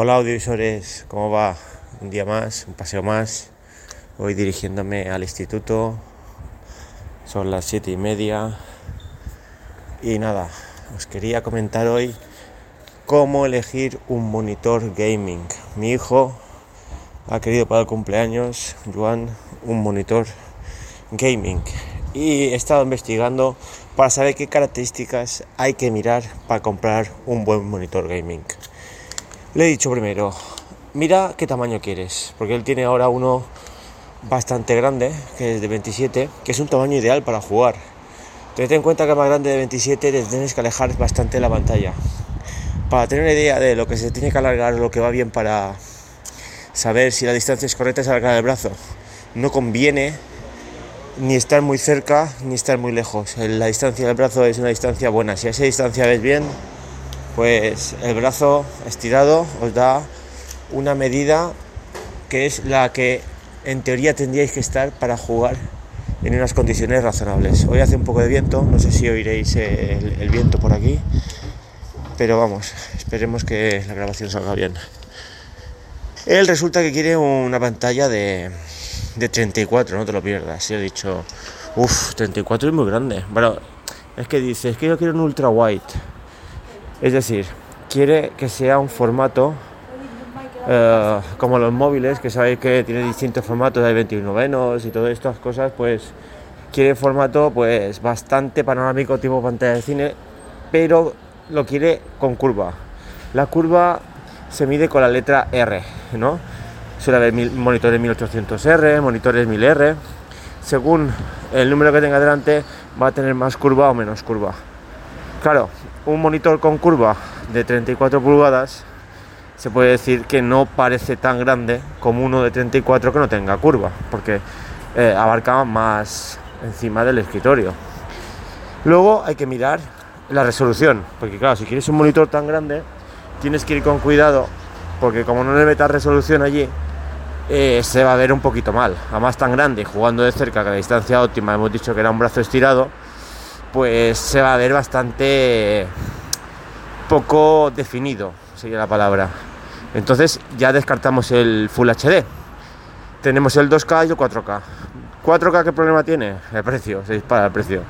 Hola audiovisuales, ¿cómo va? Un día más, un paseo más. Voy dirigiéndome al instituto. Son las siete y media. Y nada, os quería comentar hoy cómo elegir un monitor gaming. Mi hijo ha querido para el cumpleaños, Juan, un monitor gaming. Y he estado investigando para saber qué características hay que mirar para comprar un buen monitor gaming. Le he dicho primero, mira qué tamaño quieres, porque él tiene ahora uno bastante grande, que es de 27, que es un tamaño ideal para jugar. Ten en cuenta que más grande de 27 te tienes que alejar bastante la pantalla. Para tener una idea de lo que se tiene que alargar, lo que va bien para saber si la distancia es correcta es alargar el brazo. No conviene ni estar muy cerca ni estar muy lejos. La distancia del brazo es una distancia buena. Si a esa distancia ves bien, pues el brazo estirado os da una medida que es la que en teoría tendríais que estar para jugar en unas condiciones razonables. Hoy hace un poco de viento, no sé si oiréis el, viento por aquí, pero vamos, esperemos que la grabación salga bien. Él resulta que quiere una pantalla de, de 34, no te lo pierdas. Y he dicho, uff, 34 es muy grande. Bueno, es que dice, es que yo quiero un ultra wide es decir, quiere que sea un formato eh, como los móviles, que sabéis que tiene distintos formatos, hay 21 venos y todas estas cosas, pues quiere formato pues bastante panorámico tipo pantalla de cine, pero lo quiere con curva. La curva se mide con la letra R, ¿no? Suele haber monitores 1800R, monitores 1000R. Según el número que tenga delante, va a tener más curva o menos curva. Claro, un monitor con curva de 34 pulgadas se puede decir que no parece tan grande como uno de 34 que no tenga curva, porque eh, abarca más encima del escritorio. Luego hay que mirar la resolución, porque claro, si quieres un monitor tan grande, tienes que ir con cuidado, porque como no le metas resolución allí, eh, se va a ver un poquito mal. Además tan grande, jugando de cerca, que la distancia óptima hemos dicho que era un brazo estirado, pues se va a ver bastante poco definido, sería la palabra. Entonces ya descartamos el Full HD. Tenemos el 2K y el 4K. 4K, ¿qué problema tiene? El precio, se dispara el precio.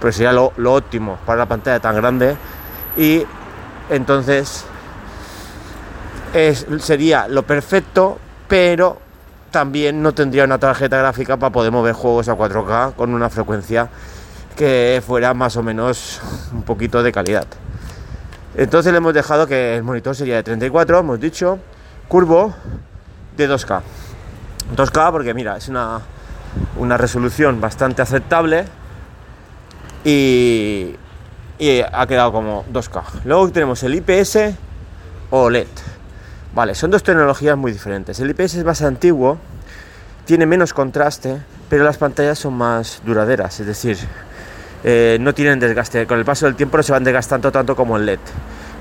Pero sería lo, óptimo para la pantalla tan grande. Y entonces sería lo perfecto, pero también no tendría una tarjeta gráfica para poder mover juegos a 4K con una frecuencia que fuera más o menos un poquito de calidad. Entonces le hemos dejado que el monitor sería de 34, hemos dicho, curvo de 2K. 2K porque mira, es una, una resolución bastante aceptable y, y ha quedado como 2K. Luego tenemos el IPS o LED. Vale, son dos tecnologías muy diferentes. El IPS es más antiguo, tiene menos contraste, pero las pantallas son más duraderas, es decir, eh, no tienen desgaste. Con el paso del tiempo no se van desgastando tanto como el LED.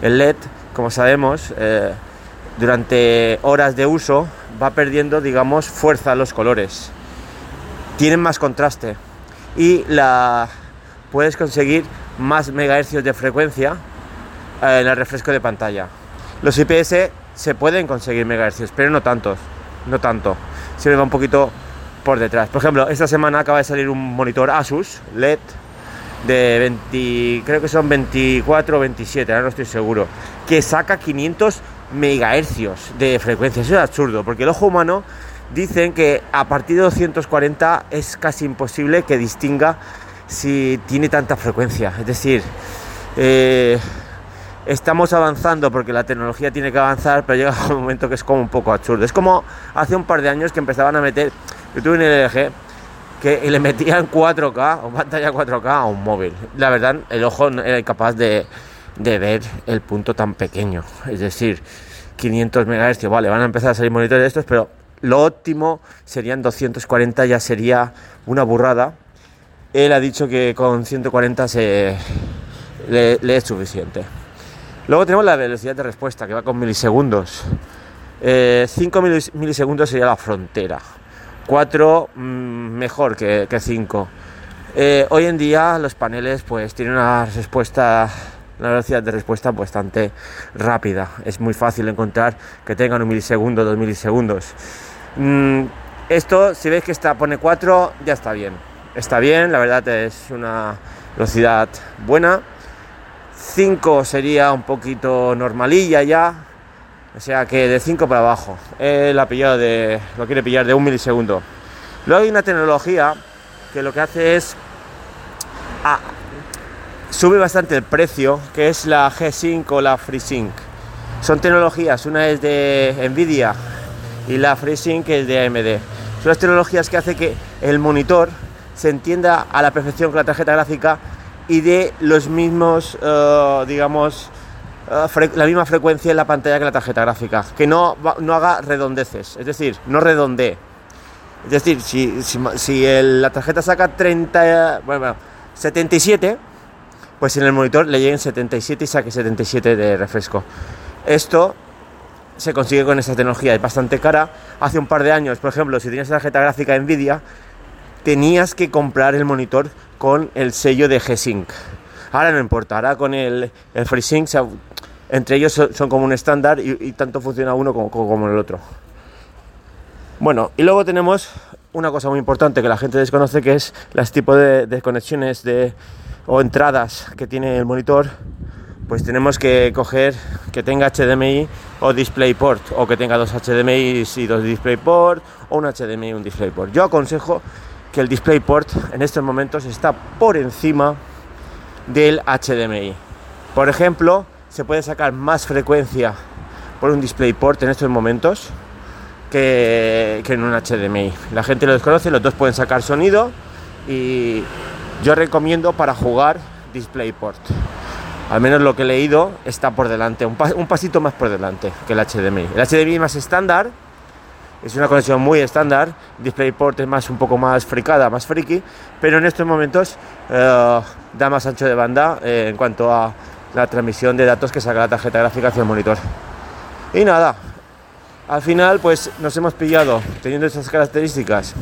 El LED, como sabemos, eh, durante horas de uso va perdiendo, digamos, fuerza los colores. Tienen más contraste y la puedes conseguir más megahercios de frecuencia eh, en el refresco de pantalla. Los IPS se pueden conseguir megahercios, pero no tantos, no tanto. Le va un poquito por detrás. Por ejemplo, esta semana acaba de salir un monitor Asus LED de 20, creo que son 24 o 27, ahora no estoy seguro, que saca 500 megahercios de frecuencia. Eso es absurdo, porque el ojo humano dicen que a partir de 240 es casi imposible que distinga si tiene tanta frecuencia. Es decir, eh, estamos avanzando porque la tecnología tiene que avanzar, pero llega un momento que es como un poco absurdo. Es como hace un par de años que empezaban a meter, yo tuve un LG que le metían 4K o pantalla 4K a un móvil. La verdad, el ojo no era incapaz de, ver el punto tan pequeño. Es decir, 500 MHz, vale, van a empezar a salir monitores de estos, pero lo óptimo serían 240, ya sería una burrada. Él ha dicho que con 140 se, le, es suficiente. Luego tenemos la velocidad de respuesta, que va con milisegundos. 5 eh, milisegundos sería la frontera. 4 mm, mejor que 5. Eh, hoy en día los paneles pues tienen una respuesta una velocidad de respuesta bastante rápida. Es muy fácil encontrar que tengan un milisegundo, dos milisegundos. Mm, esto, si veis que está, pone 4, ya está bien. Está bien, la verdad es una velocidad buena. 5 sería un poquito normalilla ya. O sea que de 5 para abajo. Él pillado de, lo quiere pillar de un milisegundo. Luego hay una tecnología que lo que hace es ah, sube bastante el precio, que es la G-Sync o la FreeSync. Son tecnologías, una es de Nvidia y la FreeSync es de AMD. Son las tecnologías que hace que el monitor se entienda a la perfección con la tarjeta gráfica y de los mismos, eh, digamos, la misma frecuencia en la pantalla que la tarjeta gráfica, que no, no haga redondeces, es decir, no redondee. Es decir, si, si, la tarjeta saca 30, bueno, 77, pues en el monitor le lleguen 77 y saque 77 de refresco. Esto se consigue con esta tecnología, es bastante cara. Hace un par de años, por ejemplo, si tenías tarjeta gráfica Nvidia, tenías que comprar el monitor con el sello de G-Sync. Ahora no importa, ahora con el, el FreeSync, entre ellos son, como un estándar y, tanto funciona uno como, como el otro. Bueno, y luego tenemos una cosa muy importante que la gente desconoce, que es las tipos de, de conexiones de, o entradas que tiene el monitor, pues tenemos que coger que tenga HDMI o DisplayPort, o que tenga dos HDMI y dos DisplayPort, o un HDMI y un DisplayPort. Yo aconsejo que el DisplayPort en estos momentos está por encima del HDMI. Por ejemplo, se puede sacar más frecuencia por un DisplayPort en estos momentos que, que en un HDMI. La gente lo desconoce, los dos pueden sacar sonido y yo recomiendo para jugar DisplayPort. Al menos lo que he leído está por delante, un, pasito más por delante que el HDMI. El HDMI más estándar, es una conexión muy estándar. DisplayPort es más un poco más fricada, más friki, pero en estos momentos eh, da más ancho de banda eh, en cuanto a la transmisión de datos que saca la tarjeta gráfica hacia el monitor. Y nada, al final pues nos hemos pillado teniendo esas características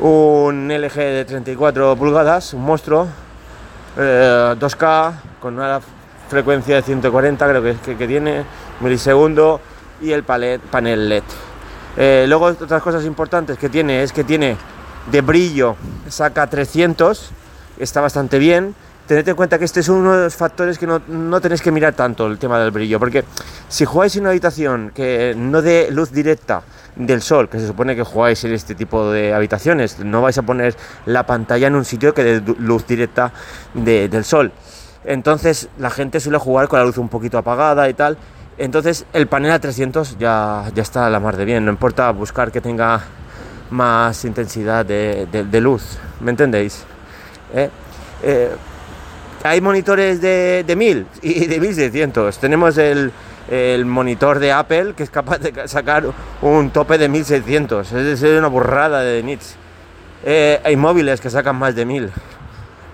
un LG de 34 pulgadas, un monstruo, 2K, eh, con una frecuencia de 140 creo que, que, tiene, milisegundo, y el panel LED. Eh, luego otras cosas importantes que tiene es que tiene de brillo, saca 300, está bastante bien, tened en cuenta que este es uno de los factores que no, no, tenéis que mirar tanto el tema del brillo, porque si jugáis en una habitación que no dé luz directa del sol, que se supone que jugáis en este tipo de habitaciones, no vais a poner la pantalla en un sitio que dé luz directa del sol. Entonces la gente suele jugar con la luz un poquito apagada y tal. Entonces el panel a 300 ya, ya está a la mar de bien, no importa buscar que tenga más intensidad de, luz, ¿me entendéis? ¿Eh? Eh, hay monitores de, de 1000 y de 1600. Tenemos el, el, monitor de Apple que es capaz de sacar un tope de 1600. Es una burrada de nits. Eh, hay móviles que sacan más de 1000.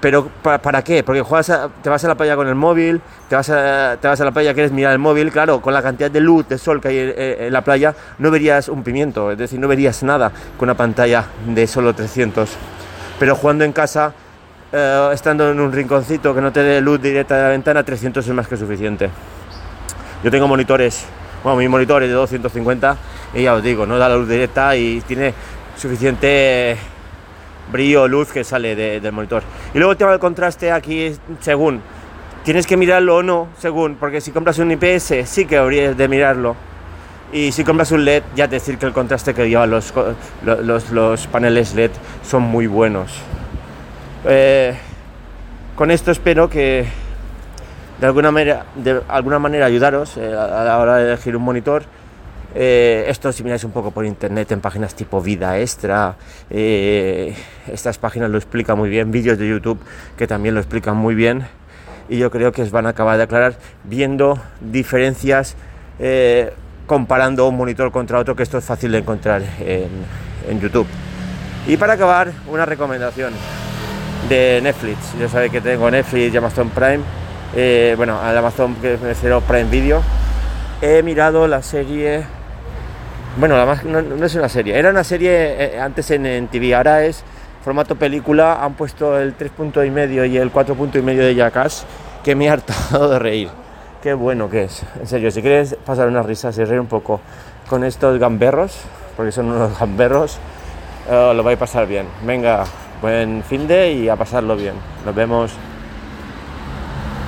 Pero ¿para, qué? Porque juegas te vas a la playa con el móvil, te vas, a, te vas a la playa, quieres mirar el móvil, claro, con la cantidad de luz, de sol que hay en, en la playa, no verías un pimiento, es decir, no verías nada con una pantalla de solo 300. Pero jugando en casa eh, estando en un rinconcito que no te dé luz directa de la ventana, 300 es más que suficiente. Yo tengo monitores, bueno, mi monitor es de 250 y ya os digo, no da la luz directa y tiene suficiente brillo, luz que sale del monitor. Y luego el tema del contraste aquí, según, tienes que mirarlo o no, según, porque si compras un IPS sí que habrías de mirarlo. Y si compras un LED, ya decir que el contraste que llevan los, los, los paneles LED son muy buenos. Eh, con esto espero que de alguna manera, ayudaros eh, a la hora de elegir un monitor. Eh, esto si miráis un poco por internet en páginas tipo Vida Extra, estas páginas lo explican muy bien, vídeos de YouTube que también lo explican muy bien y yo creo que os van a acabar de aclarar viendo diferencias comparando un monitor contra otro, que esto es fácil de encontrar en, en YouTube. Y para acabar, una recomendación de Netflix. Yo sabéis que tengo Netflix y Amazon Prime. Eh, bueno, al Amazon que me refiero Prime Video. He mirado la serie. Bueno, no, es una serie, era una serie eh, antes en, TV, ahora es formato película. Han puesto el 3.5 y el 4.5 y medio de Jackass que me he hartado de reír. Qué bueno que es. En serio, si quieres pasar unas risas y reír un poco con estos gamberros, porque son unos gamberros, eh, lo vais a pasar bien. Venga, buen fin de y a pasarlo bien. Nos vemos.